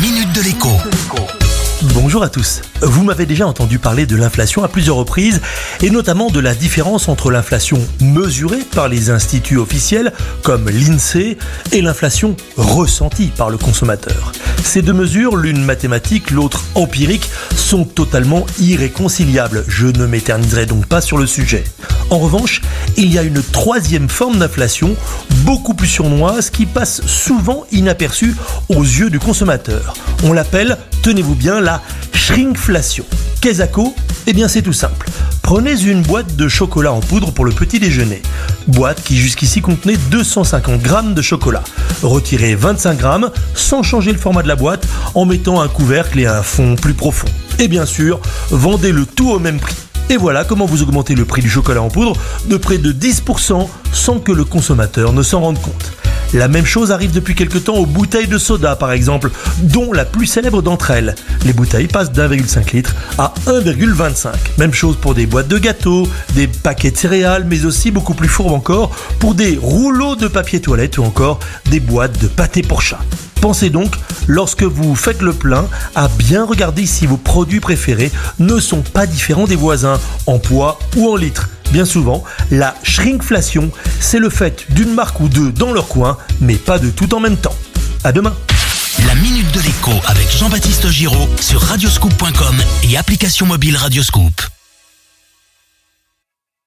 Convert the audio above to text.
minute de l'écho. Bonjour à tous. Vous m'avez déjà entendu parler de l'inflation à plusieurs reprises et notamment de la différence entre l'inflation mesurée par les instituts officiels comme l'INSEE et l'inflation ressentie par le consommateur. Ces deux mesures, l'une mathématique, l'autre empirique, sont totalement irréconciliables. Je ne m'éterniserai donc pas sur le sujet. En revanche, il y a une troisième forme d'inflation, beaucoup plus surnoise, qui passe souvent inaperçue aux yeux du consommateur. On l'appelle, tenez-vous bien, la shrinkflation. Qu'est-ce Eh bien c'est tout simple. Prenez une boîte de chocolat en poudre pour le petit déjeuner. Boîte qui jusqu'ici contenait 250 grammes de chocolat. Retirez 25 grammes sans changer le format de la boîte en mettant un couvercle et un fond plus profond. Et bien sûr, vendez le tout au même prix. Et voilà comment vous augmentez le prix du chocolat en poudre de près de 10% sans que le consommateur ne s'en rende compte. La même chose arrive depuis quelque temps aux bouteilles de soda par exemple, dont la plus célèbre d'entre elles. Les bouteilles passent d'1,5 litre à 1,25. Même chose pour des boîtes de gâteaux, des paquets de céréales, mais aussi beaucoup plus fourbe encore pour des rouleaux de papier toilette ou encore des boîtes de pâté pour chat. Pensez donc, lorsque vous faites le plein, à bien regarder si vos produits préférés ne sont pas différents des voisins, en poids ou en litres. Bien souvent, la shrinkflation, c'est le fait d'une marque ou deux dans leur coin, mais pas de tout en même temps. À demain La Minute de l'écho avec Jean-Baptiste Giraud sur radioscoop.com et application mobile Radioscoop.